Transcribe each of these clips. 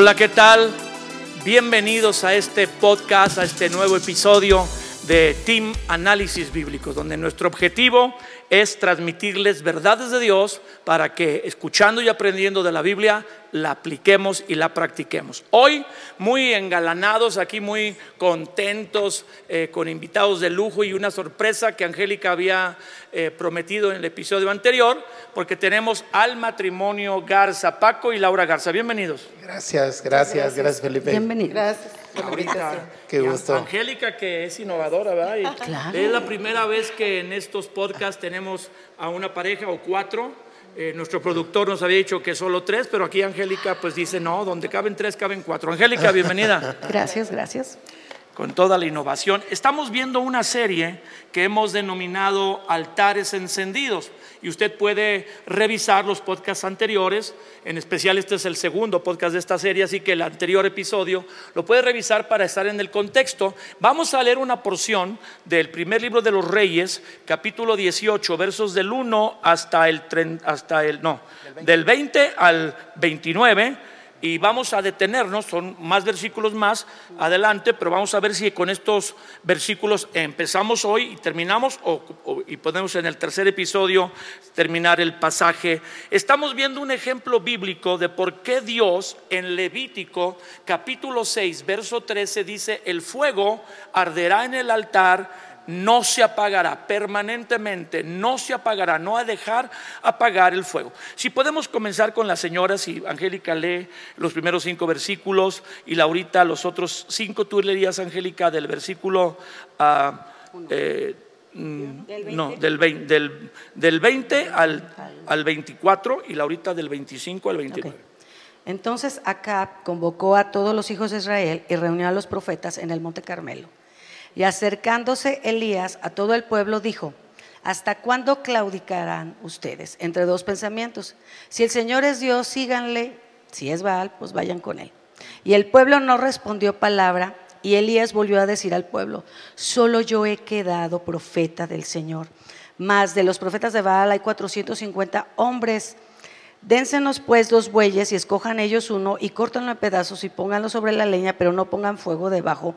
Hola, ¿qué tal? Bienvenidos a este podcast, a este nuevo episodio de Team Análisis Bíblicos, donde nuestro objetivo es transmitirles verdades de Dios para que escuchando y aprendiendo de la Biblia la apliquemos y la practiquemos. Hoy muy engalanados, aquí muy contentos, eh, con invitados de lujo y una sorpresa que Angélica había eh, prometido en el episodio anterior, porque tenemos al matrimonio Garza, Paco y Laura Garza. Bienvenidos. Gracias, gracias, gracias, Felipe. Bienvenidos. Gracias. Qué gusto. Angélica, que es innovadora, ¿verdad? Y Claro. Es la primera vez que en estos podcasts tenemos a una pareja o cuatro. Eh, nuestro productor nos había dicho que solo tres, pero aquí Angélica pues dice, no, donde caben tres, caben cuatro. Angélica, bienvenida. Gracias, gracias. con toda la innovación. Estamos viendo una serie que hemos denominado Altares Encendidos y usted puede revisar los podcasts anteriores, en especial este es el segundo podcast de esta serie, así que el anterior episodio lo puede revisar para estar en el contexto. Vamos a leer una porción del primer libro de los Reyes, capítulo 18, versos del 1 hasta el, hasta el no, del 20 al 29 y vamos a detenernos, son más versículos más adelante, pero vamos a ver si con estos versículos empezamos hoy y terminamos o, y podemos en el tercer episodio terminar el pasaje. Estamos viendo un ejemplo bíblico de por qué Dios en Levítico capítulo 6, verso 13 dice, el fuego arderá en el altar no se apagará permanentemente, no se apagará, no a dejar apagar el fuego. Si podemos comenzar con las señoras, si Angélica lee los primeros cinco versículos y Laurita los otros cinco, tú leerías, Angélica, del versículo... ah, eh, mm, no, del 20, del, del 20 al, al 24 y Laurita del 25 al 29. Ok. Entonces Acab convocó a todos los hijos de Israel y reunió a los profetas en el monte Carmelo. Y acercándose Elías a todo el pueblo dijo, ¿hasta cuándo claudicarán ustedes entre dos pensamientos? Si el Señor es Dios, síganle, si es Baal, pues vayan con él. Y el pueblo no respondió palabra y Elías volvió a decir al pueblo, solo yo he quedado profeta del Señor. Más de los profetas de Baal hay 450 hombres. Dénsenos pues dos bueyes y escojan ellos uno y córtanlo en pedazos y pónganlo sobre la leña, pero no pongan fuego debajo.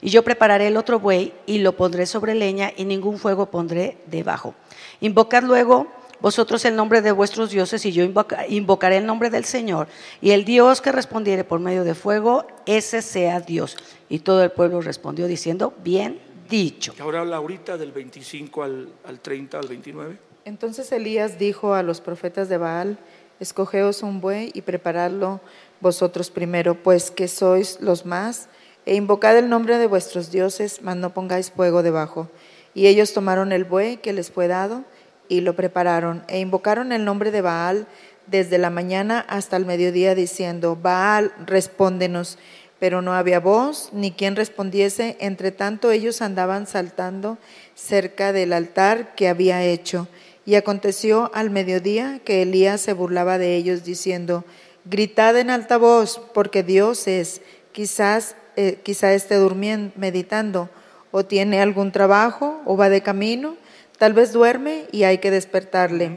Y yo prepararé el otro buey y lo pondré sobre leña y ningún fuego pondré debajo. Invocad luego vosotros el nombre de vuestros dioses y yo invoca- invocaré el nombre del Señor. Y el Dios que respondiere por medio de fuego, ese sea Dios. Y todo el pueblo respondió diciendo, bien dicho. Y ahora Laurita del 25 al, al 30 al 29. Entonces Elías dijo a los profetas de Baal, escogeos un buey y preparadlo vosotros primero, pues que sois los más, e invocad el nombre de vuestros dioses, mas no pongáis fuego debajo. Y ellos tomaron el buey que les fue dado y lo prepararon, e invocaron el nombre de Baal desde la mañana hasta el mediodía, diciendo, Baal, respóndenos. Pero no había voz ni quien respondiese, entre tanto ellos andaban saltando cerca del altar que había hecho. Y aconteció al mediodía que Elías se burlaba de ellos, diciendo, Gritad en alta voz, porque Dios es, quizás, eh, quizá esté durmiendo, meditando, o tiene algún trabajo, o va de camino, tal vez duerme y hay que despertarle.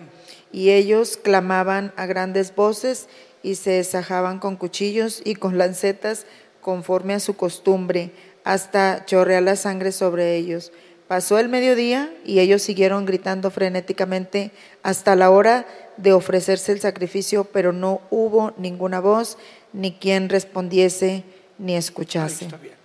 Y ellos clamaban a grandes voces y se desajaban con cuchillos y con lancetas conforme a su costumbre, hasta chorrear la sangre sobre ellos. Pasó el mediodía y ellos siguieron gritando frenéticamente hasta la hora de ofrecerse el sacrificio, pero no hubo ninguna voz, ni quien respondiese, ni escuchase. está bien.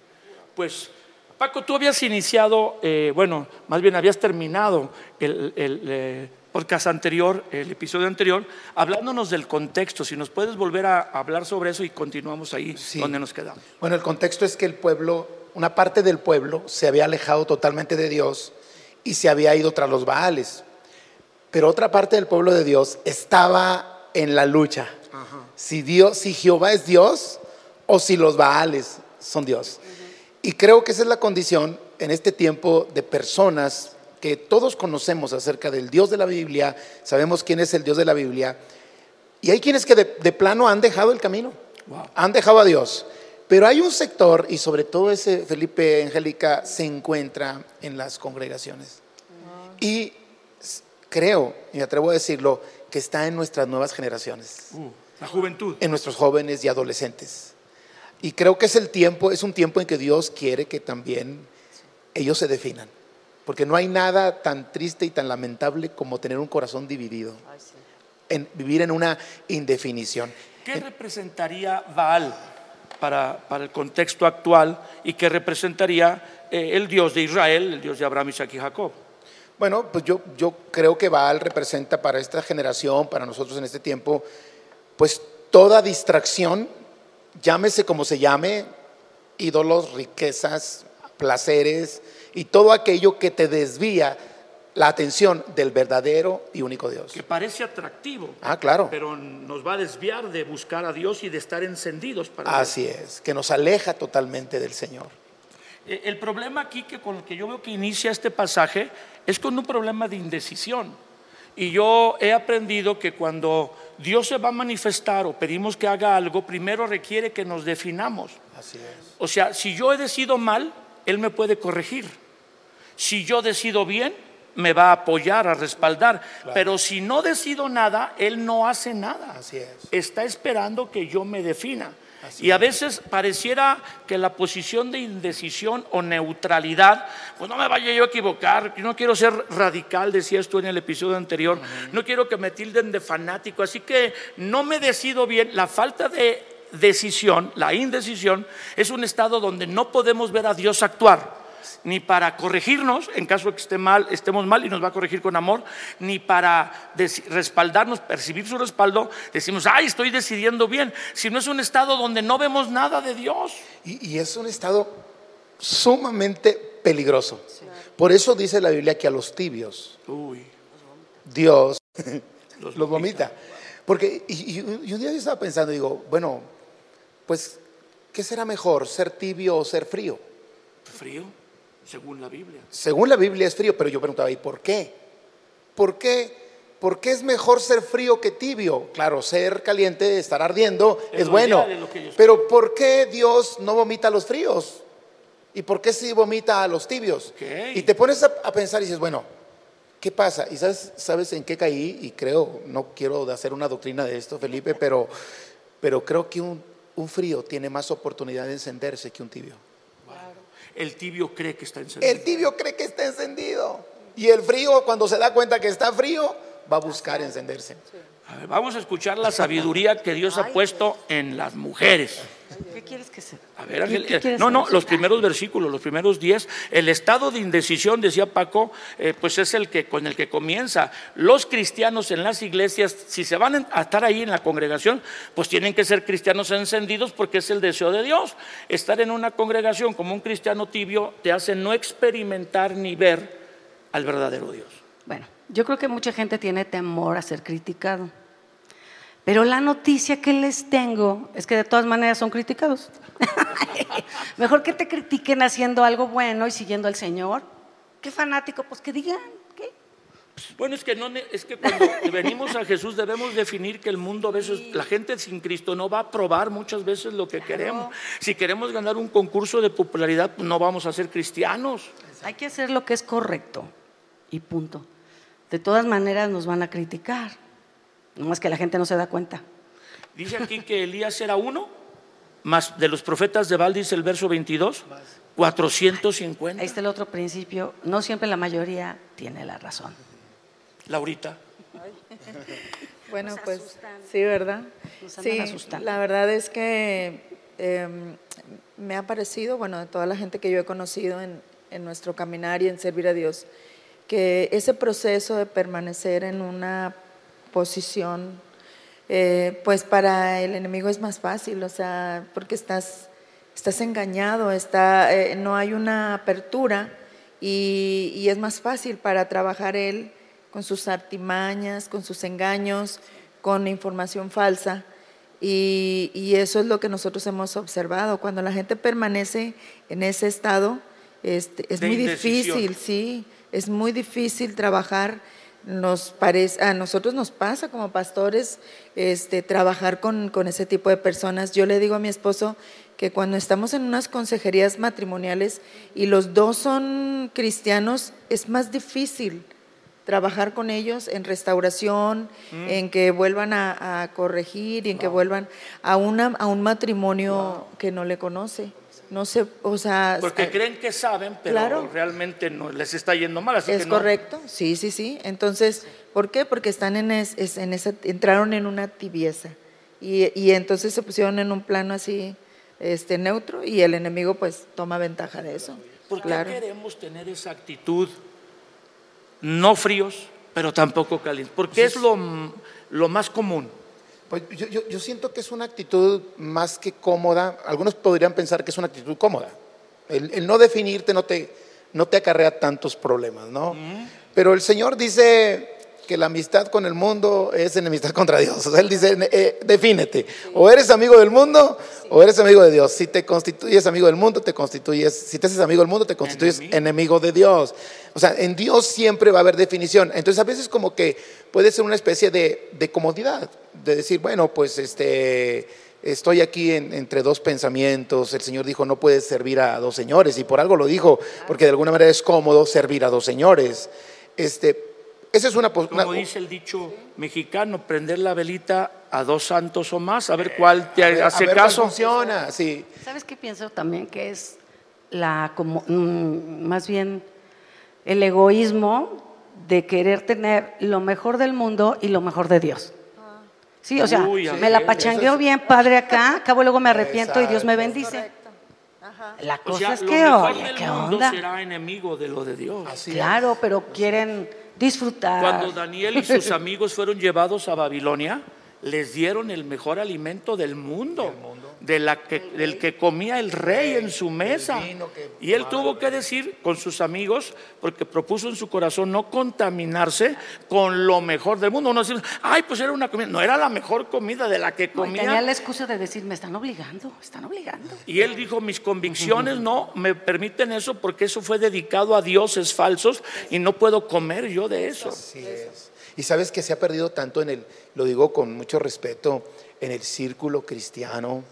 Pues, Paco, tú habías iniciado, eh, bueno, más bien habías terminado el, el, eh, podcast anterior, el episodio anterior, hablándonos del contexto. Si nos puedes volver a hablar sobre eso y continuamos ahí Sí. donde nos quedamos. Bueno, el contexto es que el pueblo, una parte del pueblo se había alejado totalmente de Dios y se había ido tras los Baales. Pero otra parte del pueblo de Dios estaba en la lucha. Si Dios, si Jehová es Dios o si los Baales son Dios. Y creo que esa es la condición en este tiempo de personas que todos conocemos acerca del Dios de la Biblia, sabemos quién es el Dios de la Biblia, y hay quienes que de, de plano han dejado el camino, han dejado a Dios. Pero hay un sector, y sobre todo ese Felipe Angélica, se encuentra en las congregaciones. Y creo, y me atrevo a decirlo, que está en nuestras nuevas generaciones, Uh, la juventud. en nuestros jóvenes y adolescentes. Y creo que es el tiempo, es un tiempo en que Dios quiere que también ellos se definan. Porque no hay nada tan triste y tan lamentable como tener un corazón dividido. En, vivir en una indefinición. ¿Qué representaría Baal para, para el contexto actual y qué representaría eh, el Dios de Israel, el Dios de Abraham, Isaac y Jacob? Bueno, pues yo, yo creo que Baal representa para esta generación, para nosotros en este tiempo, pues toda distracción, llámese como se llame, ídolos, riquezas, placeres y todo aquello que te desvía la atención del verdadero y único Dios. Que parece atractivo. Ah, claro. Pero nos va a desviar de buscar a Dios y de estar encendidos para Así es, que nos aleja totalmente del Señor. Eh, El problema aquí que con el que yo veo que inicia este pasaje es con un problema de indecisión. Y yo he aprendido que cuando Dios se va a manifestar o pedimos que haga algo, primero requiere que nos definamos. Así es. O sea, si yo he decidido mal, Él me puede corregir. Si yo decido bien, me va a apoyar, a respaldar. Pero si no decido nada, Él no hace nada. Así es. Está esperando que yo me defina. Y a veces pareciera que la posición de indecisión o neutralidad, pues no me vaya yo a equivocar, yo no quiero ser radical, decías tú en el episodio anterior, no quiero que me tilden de fanático, así que no me decido bien. La falta de decisión, la indecisión, es un estado donde no podemos ver a Dios actuar ni para corregirnos en caso de que esté mal, estemos mal y nos va a corregir con amor, ni para respaldarnos, percibir su respaldo, decimos, ay, estoy decidiendo bien, sino es un estado donde no vemos nada de Dios. Y, y es un estado sumamente peligroso. Por eso dice la Biblia que a los tibios Uy, Dios Los los, vomita. Porque y, y- y un día yo estaba pensando, digo, bueno, pues, ¿qué será mejor, ser tibio o ser frío? frío, según la Biblia. Según la Biblia es frío, pero yo preguntaba, ¿y por qué? ¿Por qué? ¿Por qué es mejor ser frío que tibio? Claro, ser caliente, estar ardiendo Es bueno. Pero ¿por qué Dios no vomita a los fríos? ¿Y por qué sí vomita a los tibios? Y te pones a, a pensar y dices, bueno, ¿qué pasa? ¿Y sabes, sabes en qué caí? Y creo, no quiero hacer una doctrina de esto, Felipe, pero, pero creo que un, un frío tiene más oportunidad de encenderse que un tibio. El tibio cree que está encendido. El tibio cree que está encendido. Y el frío, cuando se da cuenta que está frío, va a buscar encenderse. A ver, vamos a escuchar la sabiduría que Dios ha puesto en las mujeres. ¿Qué quieres que sea? A ver, ¿Qué- Ángel, eh, no, no, saber? los primeros versículos, los primeros diez, el estado de indecisión, decía Paco, eh, pues es el que con el que comienza. Los cristianos en las iglesias, si se van a estar ahí en la congregación, pues tienen que ser cristianos encendidos porque es el deseo de Dios. Estar en una congregación como un cristiano tibio te hace no experimentar ni ver al verdadero Dios. Bueno, yo creo que mucha gente tiene temor a ser criticado. Pero la noticia que les tengo es que de todas maneras son criticados. Mejor que te critiquen haciendo algo bueno y siguiendo al Señor. Qué fanático, pues que digan. ¿qué? Bueno, es que, no, es que cuando venimos a Jesús debemos definir que el mundo a veces, la gente sin Cristo no va a probar muchas veces lo que queremos. Si queremos ganar un concurso de popularidad, pues no vamos a ser cristianos. Hay que hacer lo que es correcto y punto. De todas maneras nos van a criticar. Nomás que la gente no se da cuenta. Dice aquí que Elías era uno, más de los profetas de Baal, dice el verso 22, 450. Ahí está el otro principio. No siempre la mayoría tiene la razón. Laurita. Bueno, Nos pues asustan. sí, ¿verdad? Nos Sí, asustando. la verdad es que eh, me ha parecido, bueno, de toda la gente que yo he conocido en, en nuestro caminar y en servir a Dios, que ese proceso de permanecer en una posición, eh, pues para el enemigo es más fácil, o sea, porque estás, estás engañado, está, eh, no hay una apertura y, y es más fácil para trabajar él con sus artimañas, con sus engaños, con información falsa. Y, y eso es lo que nosotros hemos observado. Cuando la gente permanece en ese estado, este, es De muy indecisión. difícil, sí, es muy difícil trabajar. Nos parece, a nosotros nos pasa como pastores este, trabajar con, con ese tipo de personas. Yo le digo a mi esposo que cuando estamos en unas consejerías matrimoniales y los dos son cristianos, es más difícil trabajar con ellos en restauración, Mm. en que vuelvan a, a corregir y en que vuelvan a, una, a un matrimonio que no le conoce. No sé, o sea... Porque eh, creen que saben, pero Claro. realmente no les está yendo mal. Así es que no. correcto, sí, sí, sí. Entonces, ¿por qué? Porque están en, es- es- en esa, entraron en una tibieza y, y entonces se pusieron en un plano así, este, neutro y el enemigo pues toma ventaja de eso. ¿Por qué claro. queremos tener esa actitud? No fríos, pero tampoco calientes. Porque es lo, lo más común. Pues yo, yo- yo siento que es una actitud más que cómoda. Algunos podrían pensar que es una actitud cómoda. El, el no definirte no te, no te acarrea tantos problemas, ¿no? Pero el Señor dice que la amistad con el mundo es enemistad contra Dios. O sea, Él dice, eh, defínete. O eres amigo del mundo o eres amigo de Dios. Si te constituyes amigo del mundo, te constituyes, si te haces amigo del mundo, te constituyes Enemigo. enemigo de Dios. O sea, en Dios siempre va a haber definición. Entonces, a veces como que puede ser una especie de, de comodidad, de decir, bueno, pues este, estoy aquí en- entre dos pensamientos. El Señor dijo, no puedes servir a dos señores, y por algo lo dijo, porque de alguna manera es cómodo servir a dos señores. Este, esa es una, pos- Como una- dice el dicho mexicano, prender la velita a dos santos o más, a ver cuál te a ver- a hace ver cuál caso. funciona, sí. ¿Sabes qué pienso también? Que es la como mm, más bien el egoísmo de querer tener lo mejor del mundo y lo mejor de Dios. Sí, o sea, Uy, me la pachangueo es- bien padre acá, acabo luego me arrepiento y Dios me bendice. La O cosa sea, es que, oye, ¿qué mundo onda? será enemigo de lo de Dios. Así es. Claro, pero quieren disfrutar. Cuando Daniel y sus amigos fueron llevados a Babilonia, les dieron el mejor alimento del mundo, de la que, del que comía el rey en su mesa. Y él tuvo que decir con sus amigos, porque propuso en su corazón no contaminarse con lo mejor del mundo. Uno dice, ay, pues era una comida. No, era la mejor comida de la que No, y tenía comía. la excusa de decir, me están obligando, me están obligando. Y él dijo, mis convicciones no me permiten eso porque eso fue dedicado a dioses falsos y no puedo comer yo de eso. Así es. Y sabes que se ha perdido tanto en el, lo digo con mucho respeto, en el círculo cristiano,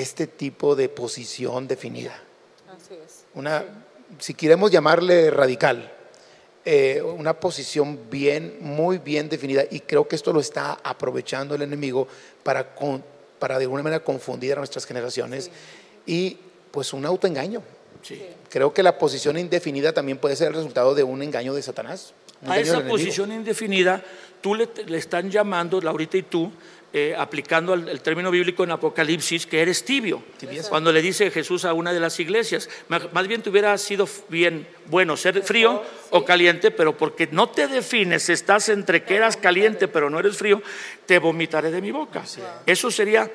este tipo de posición definida. Una, si queremos llamarle radical, eh, una posición bien, muy bien definida. Y creo que esto lo está aprovechando el enemigo para, con- para de alguna manera confundir a nuestras generaciones y pues un autoengaño. Sí. Creo que la posición indefinida también puede ser el resultado de un engaño de Satanás. un A esa posición indefinida, tú le, le están llamando, Laurita y tú, eh, aplicando el, el término bíblico en Apocalipsis, que eres tibio. Tibieza. Cuando le dice Jesús a una de las iglesias, más bien te hubiera sido bien bueno ser frío o caliente, pero porque no te defines, estás entre que eras caliente pero no eres frío, te vomitaré de mi boca. Eso sería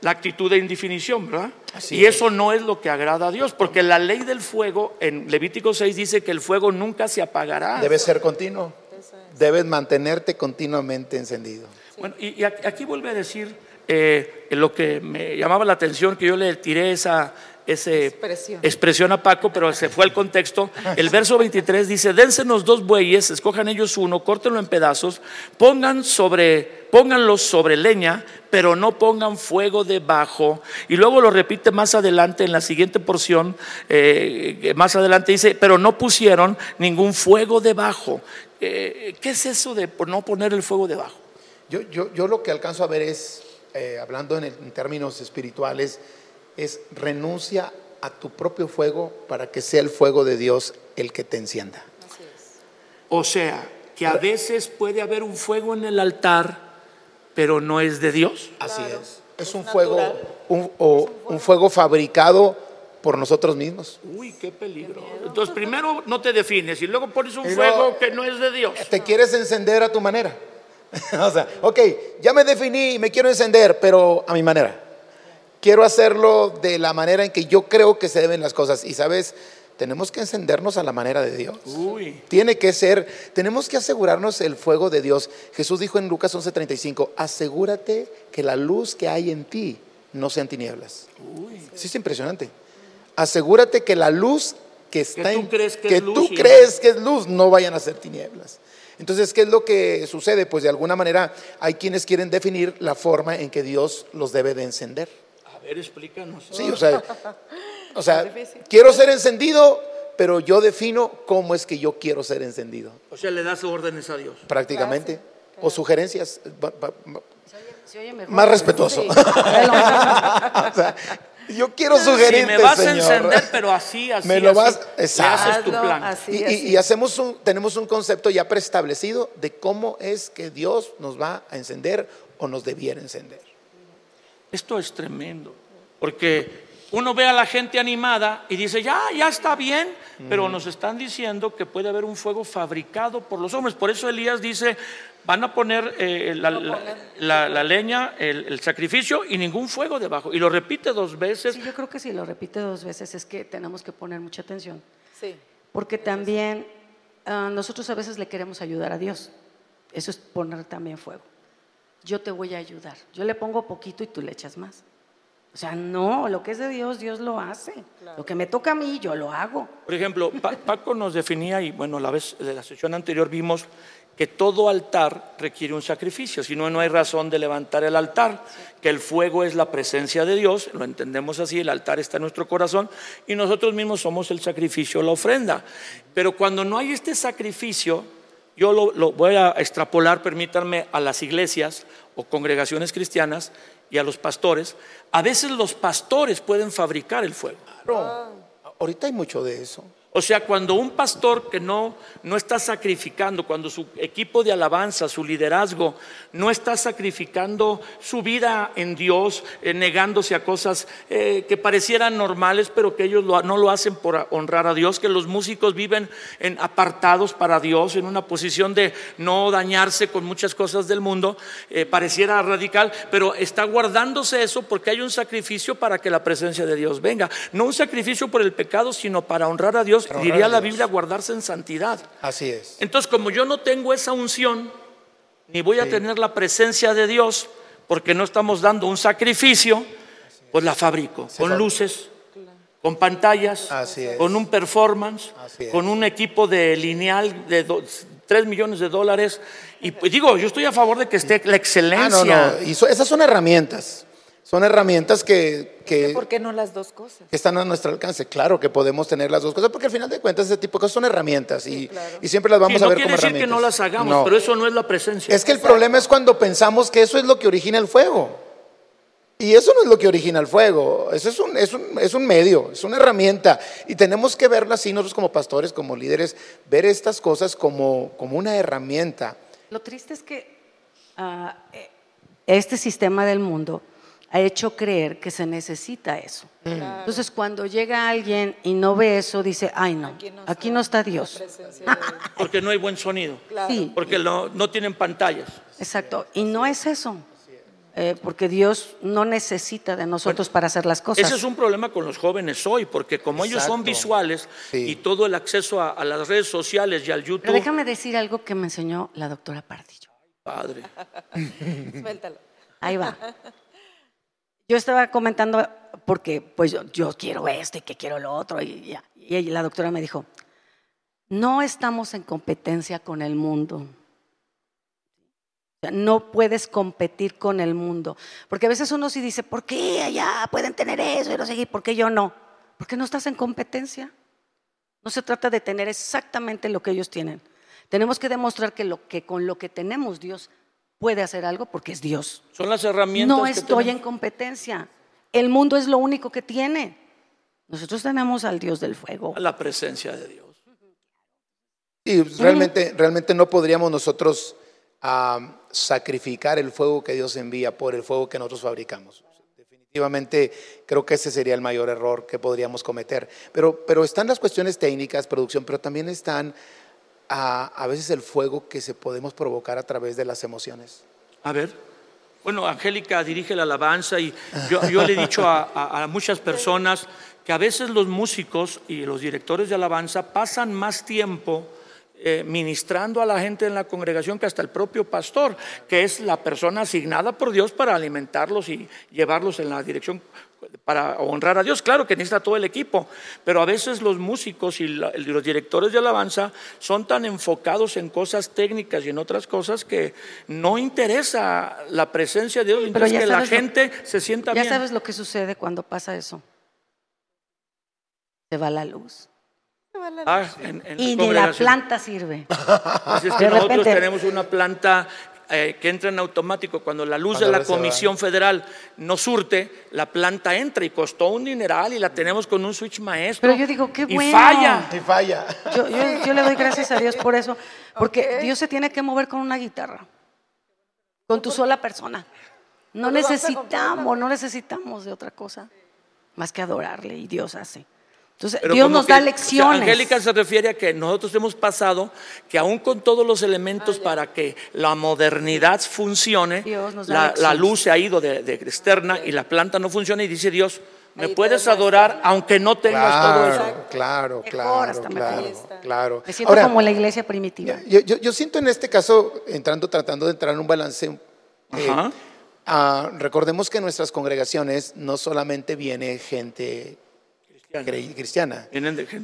la actitud de indefinición, ¿verdad? Así y es. eso no es lo que agrada a Dios, porque la ley del fuego en Levítico 6 dice que el fuego nunca se apagará. Debe ser continuo. Debes mantenerte continuamente encendido. Bueno, y, y aquí vuelve a decir eh, lo que me llamaba la atención, que yo le tiré esa ese Expresión. expresión a Paco, pero se fue al contexto. El verso 23 dice, dénsenos dos bueyes, escojan ellos uno, córtenlo en pedazos, pongan sobre, pónganlos sobre leña, pero no pongan fuego debajo. Y luego lo repite más adelante en la siguiente porción, eh, más adelante dice, pero no pusieron ningún fuego debajo. Eh, ¿Qué es eso de no poner el fuego debajo? Yo, yo, yo lo que alcanzo a ver es, eh, hablando en, el- en términos espirituales, es renuncia a tu propio fuego para que sea el fuego de Dios el que te encienda. O sea, que a veces puede haber un fuego en el altar, pero no es de Dios. Así es. Es un fuego, un, o un fuego fabricado por nosotros mismos. Uy, qué peligro. Entonces, primero no te defines y luego pones un Y fuego que no es de Dios. Te quieres encender a tu manera. o sea, ok, ya me definí y me quiero encender, pero a mi manera. Quiero hacerlo de la manera en que yo creo que se deben las cosas. Y sabes, tenemos que encendernos a la manera de Dios. Uy, Tiene que ser, tenemos que asegurarnos el fuego de Dios. Jesús dijo en Lucas 11:35, asegúrate que la luz que hay en ti no sean tinieblas. Sí, es impresionante. Asegúrate que la luz que está tú en crees que es luz tú crees que es luz no vayan a ser tinieblas. Entonces, ¿qué es lo que sucede? Pues de alguna manera hay quienes quieren definir la forma en que Dios los debe de encender. a ver, explícanos. Sí, o sea, o sea, quiero ser encendido, pero yo defino cómo es que yo quiero ser encendido, O sea, le das órdenes a Dios. prácticamente. O sugerencias. Se oye mejor. Más respetuoso. Sí. O sea, yo quiero Si sugerirte, me vas a Señor. encender, pero así, así, Me lo así, vas- Exacto. haces tu plan. así. Y, y- y hacemos un, tenemos un concepto ya preestablecido de cómo es que Dios nos va a encender o nos debiera encender. Esto es tremendo, porque uno ve a la gente animada y dice, ya, ya está bien, pero nos están diciendo que puede haber un fuego fabricado por los hombres. Por eso Elías dice, van a poner eh, la, la- la- la leña, el, el sacrificio y ningún fuego debajo. Y lo repite dos veces. Sí, yo creo que si lo repite dos veces es que tenemos que poner mucha atención. Sí. Porque también ah, nosotros a veces le queremos ayudar a Dios. Eso es poner también fuego. Yo te voy a ayudar. Yo le pongo poquito y tú le echas más. O sea, no, lo que es de Dios, Dios lo hace. Lo que me toca a mí, yo lo hago. Por ejemplo, Pa- Paco nos definía, y bueno, la vez de la sesión anterior vimos que todo altar requiere un sacrificio, si no, no hay razón de levantar el altar, que el fuego es la presencia de Dios, lo entendemos así, el altar está en nuestro corazón y nosotros mismos somos el sacrificio, la ofrenda. Pero cuando no hay este sacrificio, yo lo, lo voy a extrapolar, permítanme, a las iglesias o congregaciones cristianas y a los pastores, a veces los pastores pueden fabricar el fuego. Claro. Ahorita hay mucho de eso. O sea, cuando un pastor que no, no está sacrificando, cuando su equipo de alabanza, su liderazgo, no está sacrificando su vida en Dios, eh, negándose a cosas eh, que parecieran normales, pero que ellos lo- no lo hacen por honrar a Dios, que los músicos viven en, apartados para Dios, en una posición de no dañarse con muchas cosas del mundo, eh, pareciera radical, pero está guardándose eso porque hay un sacrificio para que la presencia de Dios venga. No un sacrificio por el pecado, sino para honrar a Dios. Diría la. Biblia guardarse en santidad. Así es. Entonces, como yo no tengo esa unción, ni voy a tener la presencia de Dios, porque no estamos dando un sacrificio, pues la fabrico Se con luces, con pantallas, con un performance, con un equipo de lineal de 3 millones de dólares. Y pues, digo, yo estoy a favor de que esté la Ah, excelencia. no, no. Y so- esas son herramientas. Son herramientas que, que, ¿Por qué no las dos cosas? que están a nuestro alcance. Claro que podemos tener las dos cosas, porque al final de cuentas ese tipo de cosas son herramientas y, claro. y siempre las vamos Sí, a no ver quiere como decir herramientas. que no las hagamos, No. pero eso no es la presencia. Es que el problema es cuando pensamos que eso es lo que origina el fuego. Y eso no es lo que origina el fuego, eso es un, es un, es un medio, es una herramienta. Y tenemos que verla así nosotros como pastores, como líderes, ver estas cosas como, como una herramienta. Lo triste es que ah, eh, este sistema del mundo ha hecho creer que se necesita eso. Entonces, cuando llega alguien y no ve eso, dice, ay no, aquí no, está Dios. Porque no hay buen sonido, Claro. Sí, porque no, no tienen pantallas. exacto. Y no es eso. Eh, porque Dios no necesita de nosotros para hacer las cosas. Ese es un problema con los jóvenes hoy, porque como ellos son visuales Sí. y todo el acceso a, a las redes sociales y al Pero YouTube, déjame decir algo que me enseñó la doctora Pardillo. padre. Suéltalo. Ahí va. Yo estaba comentando porque pues yo, quiero esto y que quiero lo otro y, la doctora me dijo, no estamos en competencia con el mundo. No puedes competir con el mundo. Porque a veces uno sí dice, ¿por qué allá pueden tener eso y no sé? ¿Por qué yo no? Porque no estás en competencia. No se trata de tener exactamente lo que ellos tienen. Tenemos que demostrar que con lo que tenemos Dios puede hacer algo porque es Dios. Son las herramientas No que estoy en competencia. El mundo es lo único que tiene. Nosotros tenemos al Dios del fuego. a la presencia de Dios. Y realmente, realmente no podríamos nosotros ah, sacrificar el fuego que Dios envía por el fuego que nosotros fabricamos. Definitivamente creo que ese sería el mayor error que podríamos cometer. Pero, pero están las cuestiones técnicas, producción, pero también están ah, a veces el fuego que se podemos provocar a través de las emociones. A ver. Bueno, Angélica dirige la alabanza y yo, le he dicho a, a- a muchas personas que a veces los músicos y los directores de alabanza pasan más tiempo eh, ministrando a la gente en la congregación que hasta el propio pastor, que es la persona asignada por Dios para alimentarlos y llevarlos en la dirección para honrar a Dios. Claro que necesita todo el equipo, pero a veces los músicos y la- los directores de alabanza son tan enfocados en cosas técnicas y en otras cosas que no interesa la presencia de Dios, Pero interesa ya que la lo- gente se sienta Ya bien. sabes lo que sucede cuando pasa eso. Se va la luz. Ah, en- en Y ni la planta sirve. Pues es que De nosotros repente- tenemos una planta eh, que entra en automático. Cuando la luz Cuando de la. Comisión Federal no surte, la planta entra y costó un dineral y la tenemos con un switch maestro. Pero yo digo, qué y bueno. falla. Y falla. Yo, yo- yo le doy gracias a Dios por eso, porque Dios se tiene que mover con una guitarra, con tu sola persona. No necesitamos, no necesitamos de otra cosa más que adorarle y Dios hace. Entonces, Pero Dios nos que- da o sea, lecciones. Angélica se refiere a que nosotros hemos pasado que aún con todos los elementos para que la modernidad funcione, la, la luz se ha ido de, de externa y la planta no funciona y dice Dios, me Ahí puedes adorar aunque no tengas todo eso. Claro, claro, Mejor, claro, hasta claro, claro. Me siento Ahora, como la iglesia primitiva. yo, yo- yo siento en este caso, entrando, tratando de entrar en un balance, eh, Ajá. ah, recordemos que en nuestras congregaciones no solamente viene gente cristiana.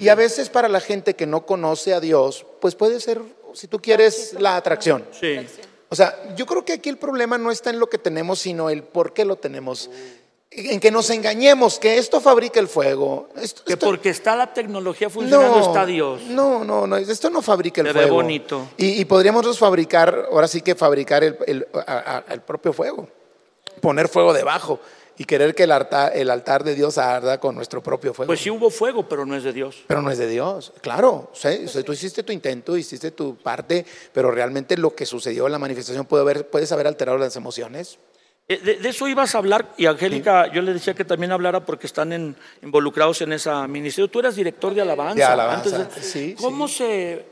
Y a veces para la gente que no conoce a Dios, pues puede ser, si tú quieres, la atracción. Sí. O sea, yo creo que aquí el problema no está en lo que tenemos, sino el por qué lo tenemos. En que nos engañemos, que esto fabrica el fuego. Esto, Que esto- porque está la tecnología funcionando está Dios. No, no, no, esto no fabrica el Se ve fuego. bonito. Y, y podríamos fabricar, ahora sí que fabricar el, el- a- a- el propio fuego. Poner fuego debajo y querer que el altar, el altar de Dios arda con nuestro propio fuego. Pues sí hubo fuego, pero no es de Dios. Pero no es de Dios, claro. tú hiciste tu intento, hiciste tu parte, pero realmente lo que sucedió en la manifestación puede haber, puedes haber alterado las emociones. Eh, De, de eso ibas a hablar y Angélica, yo le decía que también hablara porque están en- involucrados en esa ministerio. Tú eras director de alabanza. De alabanza, antes de- sí, ¿Cómo se,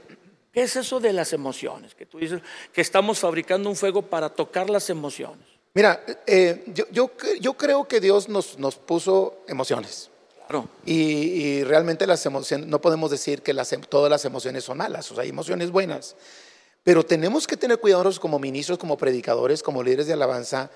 qué es eso de las emociones? Que tú dices que estamos fabricando un fuego para tocar las emociones. Mira, eh, yo, yo, yo creo que Dios nos, nos puso emociones. Claro. Y, y realmente las emociones, no podemos decir que las, em- todas las emociones son malas, o sea, hay emociones buenas. Pero tenemos que tener cuidado nosotros como ministros, como predicadores, como líderes de alabanza,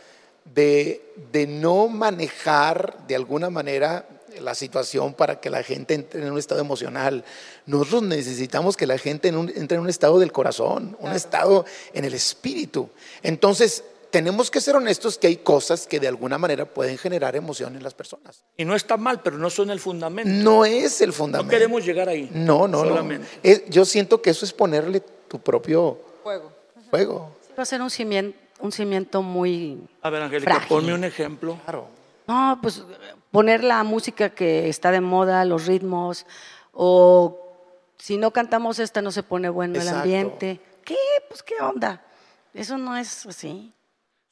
de, de no manejar de alguna manera la situación para que la gente entre en un estado emocional. Nosotros necesitamos que la gente en un- entre en un estado del corazón, un estado en el espíritu. Entonces, tenemos que ser honestos que hay cosas que de alguna manera pueden generar emoción en las personas. Y no está mal, pero no son el fundamento. No es el No fundamento. queremos llegar ahí. No, no, no. Solamente. Yo siento que eso es ponerle tu propio Fuego. fuego. Va a ser un cimiento, un cimiento muy... A ver, Angélica, Frágil. ponme un ejemplo. Claro. No, pues poner la música que está de moda, los ritmos, o si no cantamos esta no se pone bueno Exacto. el ambiente. ¿Qué? Pues qué onda. Eso no es así.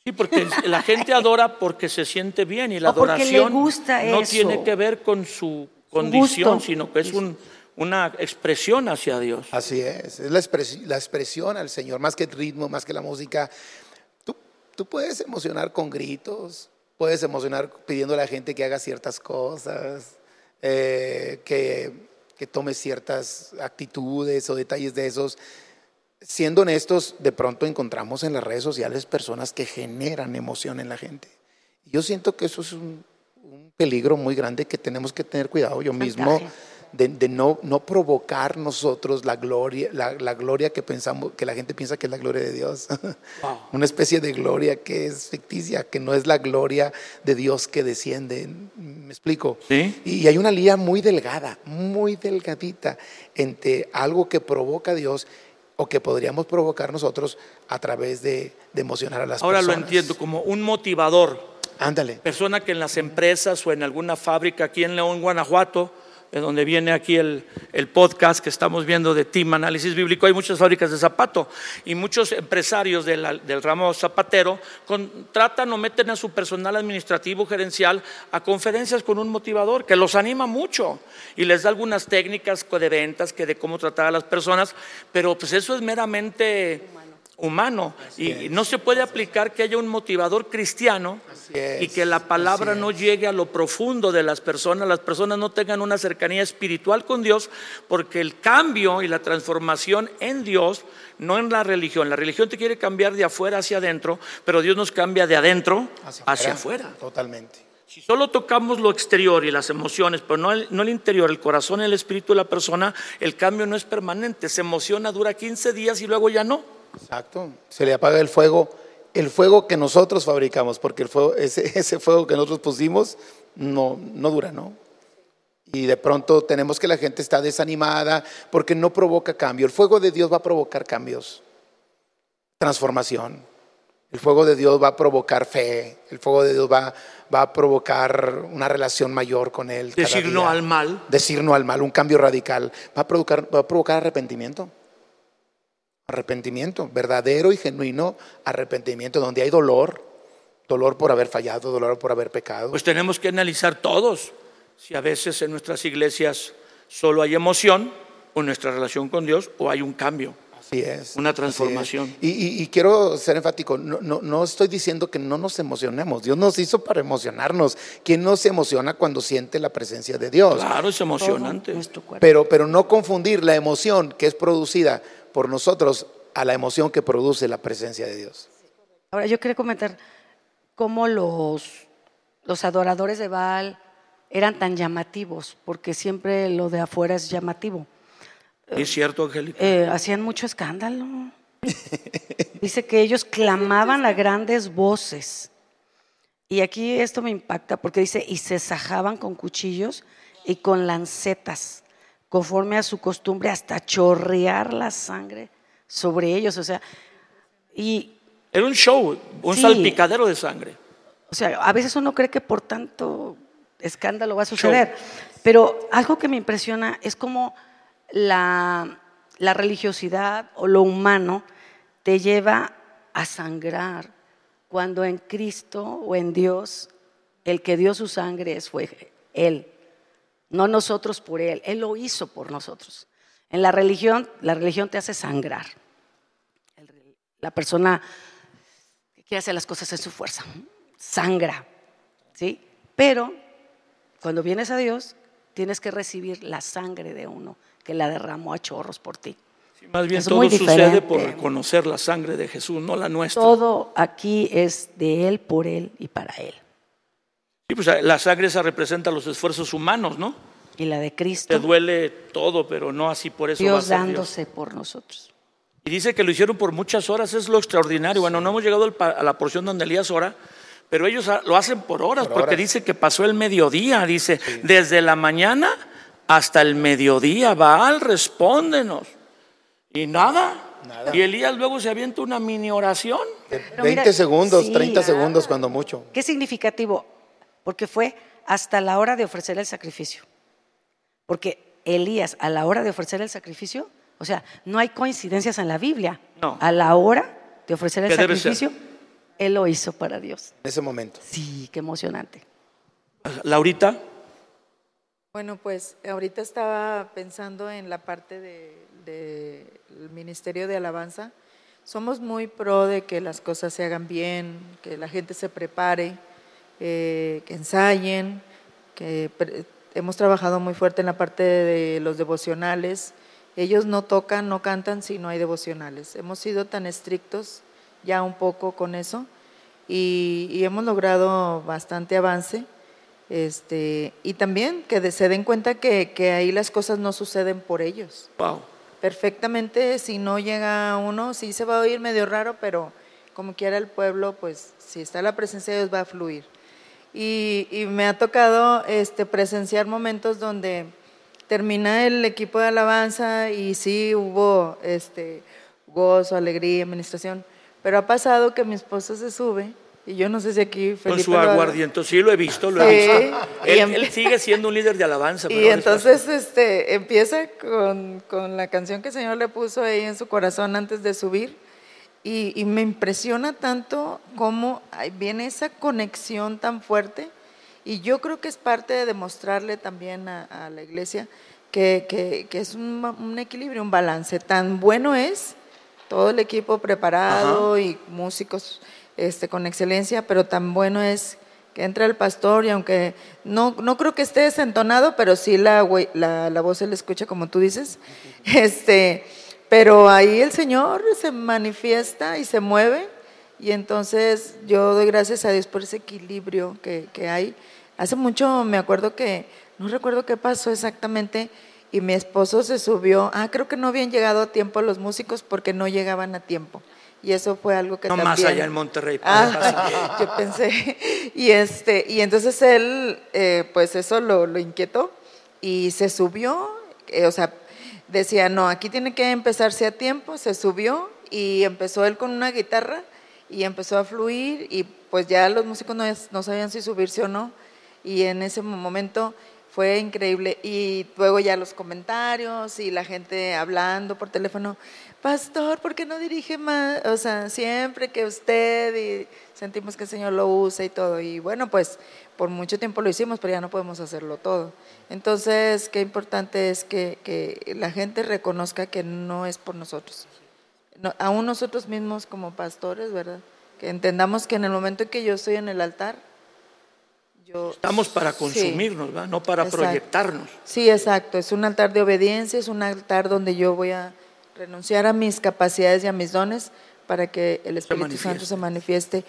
Sí, porque la gente adora porque se siente bien y la O adoración gusta no eso. tiene que ver con su condición, gusto. sino que es un- una expresión hacia Dios. Así es. Es la, expres- la expresión al Señor, más que el ritmo, más que la música. Tú, tú puedes emocionar con gritos, puedes emocionar pidiendo a la gente que haga ciertas cosas, eh, que, que tome ciertas actitudes o detalles de esos. Siendo honestos, de pronto encontramos en las redes sociales personas que generan emoción en la gente. Yo siento que eso es un, un peligro muy grande que tenemos que tener cuidado. Yo mismo de, de no, no provocar nosotros la gloria, la, la gloria que pensamos, que la gente piensa que es la gloria de Dios. Wow. Una especie de gloria que es ficticia, que no es la gloria de Dios que desciende. ¿Me explico? Sí. Y hay una línea muy delgada, muy delgadita entre algo que provoca a Dios o que podríamos provocar nosotros a través de, de emocionar a las Ahora lo personas. entiendo como un motivador. Ándale. Persona que en las empresas o en alguna fábrica aquí en León, Guanajuato, de donde viene aquí el, el podcast que estamos viendo de Team Análisis Bíblico, hay muchas fábricas de zapato y muchos empresarios del ramo zapatero contratan o meten a su personal administrativo gerencial a conferencias con un motivador que los anima mucho y les da algunas técnicas de ventas, que de cómo tratar a las personas, pero pues eso es meramente humano. Y no se puede aplicar que haya un motivador cristiano es, y que la palabra no llegue a lo profundo de las personas, las personas no tengan una cercanía espiritual con Dios, porque el cambio y la transformación en Dios, no en la religión, la religión te quiere cambiar de afuera hacia adentro, pero Dios nos cambia de adentro hacia, afuera. Totalmente. Si solo tocamos lo exterior y las emociones, pero no el, no el interior, el corazón, el espíritu de la persona, el cambio no es permanente, se emociona, dura 15 días y luego ya no. Exacto. Se le apaga el fuego, el fuego que nosotros fabricamos, porque el fuego, ese, ese fuego que nosotros pusimos no, no dura, ¿no? Y de pronto tenemos que la gente está desanimada porque no provoca cambio. El fuego de Dios va a provocar cambios, transformación. El fuego de Dios va a provocar fe. El fuego de Dios va, va a provocar una relación mayor con Él. Decir no al mal. Decir no al mal, un cambio radical. Va a provocar, va a provocar arrepentimiento. Arrepentimiento, verdadero y genuino arrepentimiento, donde hay dolor, dolor por haber fallado, dolor por haber pecado. Pues tenemos que analizar todos. Si a veces en nuestras iglesias solo hay emoción o nuestra relación con Dios o hay un cambio. Así es. Una transformación. es. Y, y- y quiero ser enfático, no, no, no estoy diciendo que no nos emocionemos, Dios nos hizo para emocionarnos. ¿Quién no se emociona cuando siente la presencia de Dios? Claro, es emocionante. Pero, pero no confundir la emoción que es producida por nosotros a la emoción que produce la presencia de Dios. Ahora, yo quería comentar cómo los, los adoradores de Baal eran tan llamativos, porque siempre lo de afuera es llamativo. Es cierto, Angélica. Eh, hacían mucho escándalo. Dice que ellos clamaban a grandes voces. Y aquí esto me impacta porque dice, y se sajaban con cuchillos y con lancetas, conforme a su costumbre, hasta chorrear la sangre sobre ellos. O sea, y Era un show, un Sí. salpicadero de sangre. o sea, a veces uno cree que por tanto escándalo va a suceder, pero algo que me impresiona es como la, la religiosidad o lo humano te lleva a sangrar cuando en Cristo o en Dios el que dio su sangre es- fue Él, no nosotros por Él, Él lo hizo por nosotros. En la religión, la religión te hace sangrar. La persona que quiere hacer las cosas en su fuerza, sangra, ¿sí? Pero cuando vienes a Dios, tienes que recibir la sangre de uno que la derramó a chorros por ti. Más bien Es todo sucede por reconocer la sangre de Jesús, no la nuestra. Todo aquí es de Él, por Él y para Él. Sí, pues, la sangre esa representa los esfuerzos humanos, ¿no? Y la de Te Cristo, duele todo, pero no así por eso va a Dios ser Dios. dándose por nosotros. Y dice que lo hicieron por muchas horas, es lo extraordinario. Bueno, no hemos llegado a la porción donde Elías ora, pero ellos lo hacen por horas, Por porque horas. dice que pasó el mediodía, dice, desde la mañana hasta el mediodía, Baal, respóndenos. Y nada. Nada. Y Elías luego se avienta una mini oración. Pero 20 mira, segundos, sí, 30 ah. segundos cuando mucho. Qué significativo, porque fue hasta la hora de ofrecer el sacrificio. Porque Elías, a la hora de ofrecer el sacrificio, o sea, no hay coincidencias en la Biblia. No. A la hora de ofrecer el sacrificio, Él lo hizo para Dios. En ese momento. Sí, qué emocionante. Laurita, Bueno, pues ahorita estaba pensando en la parte del de, del Ministerio de Alabanza. Somos muy pro de que las cosas se hagan bien, que la gente se prepare, eh, que ensayen, que hemos trabajado muy fuerte en la parte de los devocionales. Ellos no tocan, no cantan si no hay devocionales. Hemos sido tan estrictos ya un poco con eso y, y hemos logrado bastante avance. Este, y también que se den cuenta que, que ahí las cosas no suceden por ellos. wow. Perfectamente, si no llega uno, sí se va a oír medio raro, pero como quiera el pueblo, pues si está la presencia de Dios va a fluir. Y, y me ha tocado este, presenciar momentos donde termina el equipo de alabanza y sí hubo este, gozo, alegría, administración, pero ha pasado que mi esposo se sube y yo no sé si aquí Felipe Con su aguardiente, sí lo he visto, lo he Sí, visto. y Él, em- él sigue siendo un líder de alabanza. Y entonces este, empieza con, con la canción que el Señor le puso ahí en su corazón antes de subir. Y, y me impresiona tanto cómo viene esa conexión tan fuerte. Y yo creo que es parte de demostrarle también a, a la iglesia que, que- que es un, un equilibrio, un balance. Tan bueno es todo el equipo preparado y músicos este, con excelencia, pero tan bueno es que entra el pastor y aunque no, no creo que esté desentonado, pero sí la, la, la voz se le escucha como tú dices, este, pero ahí el Señor se manifiesta y se mueve y entonces yo doy gracias a Dios por ese equilibrio que, que hay. Hace mucho me acuerdo que, no recuerdo qué pasó exactamente, y mi esposo se subió, ah, creo que no habían llegado a tiempo los músicos porque no llegaban a tiempo. Y eso fue algo que No también... más allá en Monterrey. Ah, yo pensé. Y, este, y entonces él, eh, pues eso lo, lo inquietó. y se subió, eh, o sea, decía, no, aquí tiene que empezarse a tiempo, se subió y empezó él con una guitarra y empezó a fluir y pues ya los músicos no, no sabían si subirse o no. Y en ese momento fue increíble y luego ya los comentarios y la gente hablando por teléfono, pastor, ¿por qué no dirige más? O sea, siempre que usted y sentimos que el Señor lo usa y todo y bueno, pues por mucho tiempo lo hicimos, pero ya no podemos hacerlo todo. Entonces, qué importante es que, que la gente reconozca que no es por nosotros aún nosotros mismos como pastores, ¿verdad? Que entendamos que en el momento en que yo estoy en el altar, yo... Estamos para consumirnos, ¿verdad? No para proyectarnos. Sí, exacto. Es un altar de obediencia, es un altar donde yo voy a renunciar a mis capacidades y a mis dones para que el Espíritu Santo se manifieste.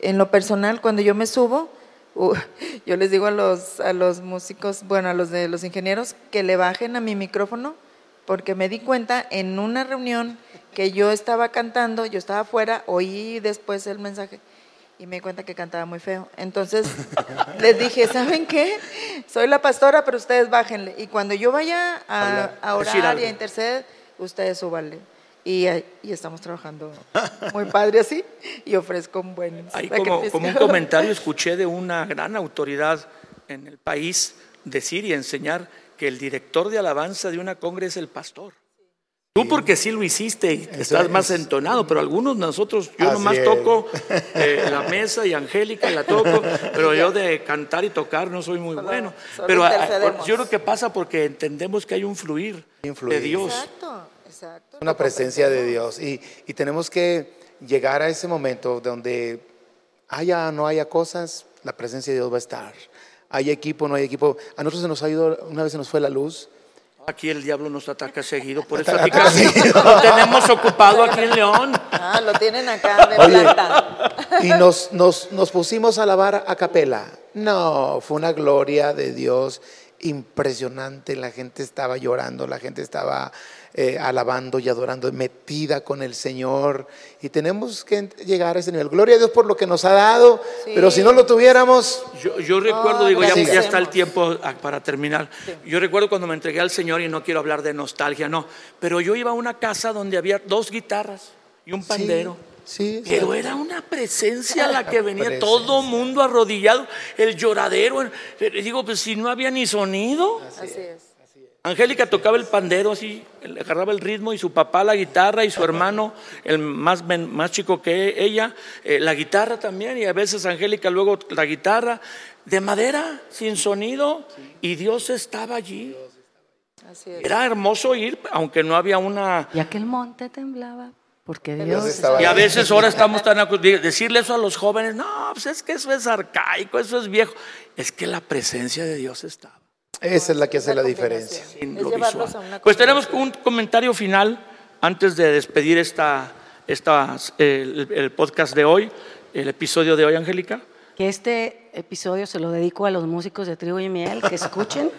En lo personal, cuando yo me subo, yo les digo a los, a los músicos, bueno, a los de los ingenieros, que le bajen a mi micrófono, porque me di cuenta en una reunión que yo estaba cantando, yo estaba afuera, oí después el mensaje y me di cuenta que cantaba muy feo. Entonces les dije, ¿saben qué? Soy la pastora, pero ustedes bájenle. Y cuando yo vaya a, orar y a interceder, ustedes súbanle. Y, y, estamos trabajando muy padre así y ofrezco un buen... Ahí como, como un comentario escuché de una gran autoridad en el país decir y enseñar que el director de alabanza de una congre es el pastor. Tú porque sí lo hiciste y estás más entonado, pero algunos nosotros, yo nomás toco eh, la mesa y Angélica la toco, pero yo de cantar y tocar no soy muy bueno. Pero yo creo que pasa porque entendemos que hay un fluir, de Dios. Exacto, exacto. Una presencia de Dios y, y tenemos que llegar a ese momento donde haya o no haya cosas, la presencia de Dios va a estar. Hay equipo, no hay equipo. A nosotros se nos ha ido, una vez se nos fue la luz Aquí el diablo nos ataca seguido, por eso aquí casi lo tenemos ocupado aquí en León. Ah, lo tienen acá de planta. Y nos, nos, nos pusimos a alabar a capela. No, fue una gloria de Dios impresionante. La gente estaba llorando, la gente estaba eh, alabando y adorando, metida con el Señor. Y tenemos que llegar a ese nivel. Gloria a Dios por lo que nos ha dado, pero si no lo tuviéramos... Yo, recuerdo, digo, ya, ya, está el tiempo ah, para terminar. Yo recuerdo cuando me entregué al Señor y no quiero hablar de nostalgia, no, pero yo iba a una casa donde había dos guitarras y un pandero. Sí, Pero era una presencia la que venía, todo mundo arrodillado, el lloradero. Digo, pues si no había ni sonido. Así es. Angélica tocaba el pandero así, agarraba el ritmo y su papá la guitarra y su hermano, el más, más chico que ella, eh, la guitarra también y a veces Angélica luego la guitarra de madera, sin sonido y Dios estaba allí. Era hermoso ir, aunque no había una... Y aquel monte temblaba. Porque Dios, estaba y a veces ahora estamos tan decirle eso a los jóvenes, no, pues es que eso es arcaico, eso es viejo. Es que la presencia de Dios estaba. Esa es la que hace la diferencia. Pues tenemos un comentario final antes de despedir esta, esta el, podcast de hoy, el episodio de hoy, Angélica. Que este episodio se lo dedico a los músicos de Trigo y Miel, que escuchen,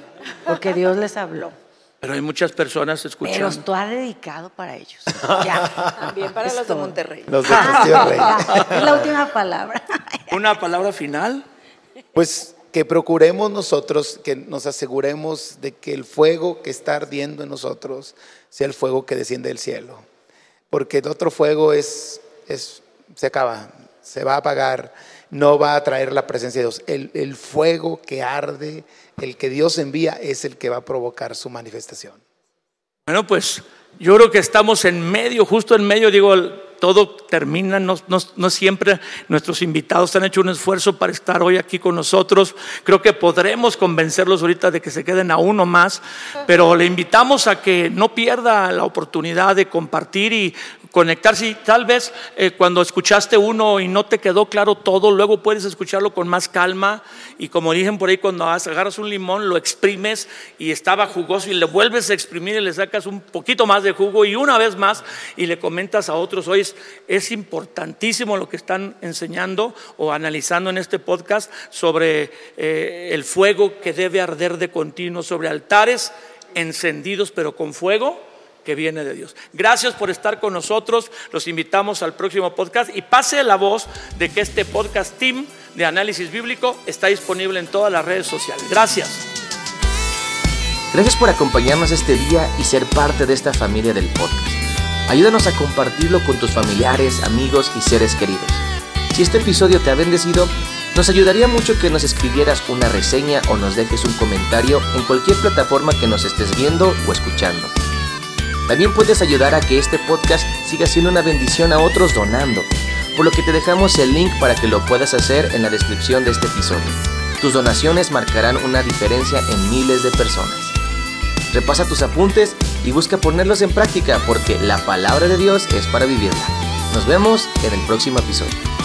porque Dios les habló. Pero hay muchas personas escuchando. Pero esto ha dedicado para ellos. También para los de Monterrey. Los de Monterrey. la última palabra. ¿Una palabra final? Pues que procuremos nosotros, que nos aseguremos de que el fuego que está ardiendo en nosotros sea el fuego que desciende del cielo. Porque el otro fuego es, se acaba, se va a apagar, no va a traer la presencia de Dios. El, el fuego que arde, el que Dios envía, es el que va a provocar su manifestación. Bueno, pues yo creo que estamos en medio, justo en medio, digo, todo termina, no, no, siempre nuestros invitados han hecho un esfuerzo para estar hoy aquí con nosotros. Creo que podremos convencerlos ahorita de que se queden a uno más, pero le invitamos a que no pierda la oportunidad de compartir y conectarse. Y tal vez eh, cuando escuchaste uno y no te quedó claro todo, luego puedes escucharlo con más calma. Y como dicen por ahí, cuando agarras un limón, lo exprimes y estaba jugoso y le vuelves a exprimir y le sacas un poquito más de jugo y una vez más y le comentas a otros, oye, es importantísimo lo que están enseñando o analizando en este podcast sobre eh, el fuego que debe arder de continuo, sobre altares encendidos pero con fuego que viene de Dios. Gracias por estar con nosotros. Los invitamos al próximo podcast y pase la voz de que este podcast team de análisis bíblico está disponible en todas las redes sociales. Gracias. Gracias por acompañarnos este día y ser parte de esta familia del podcast. Ayúdanos a compartirlo con tus familiares, amigos y seres queridos. Si este episodio te ha bendecido, nos ayudaría mucho que nos escribieras una reseña o nos dejes un comentario en cualquier plataforma que nos estés viendo o escuchando. También puedes ayudar a que este podcast siga siendo una bendición a otros donando, por lo que te dejamos el link para que lo puedas hacer en la descripción de este episodio. Tus donaciones marcarán una diferencia en miles de personas. Repasa tus apuntes y busca ponerlos en práctica porque la palabra de Dios es para vivirla. Nos vemos en el próximo episodio.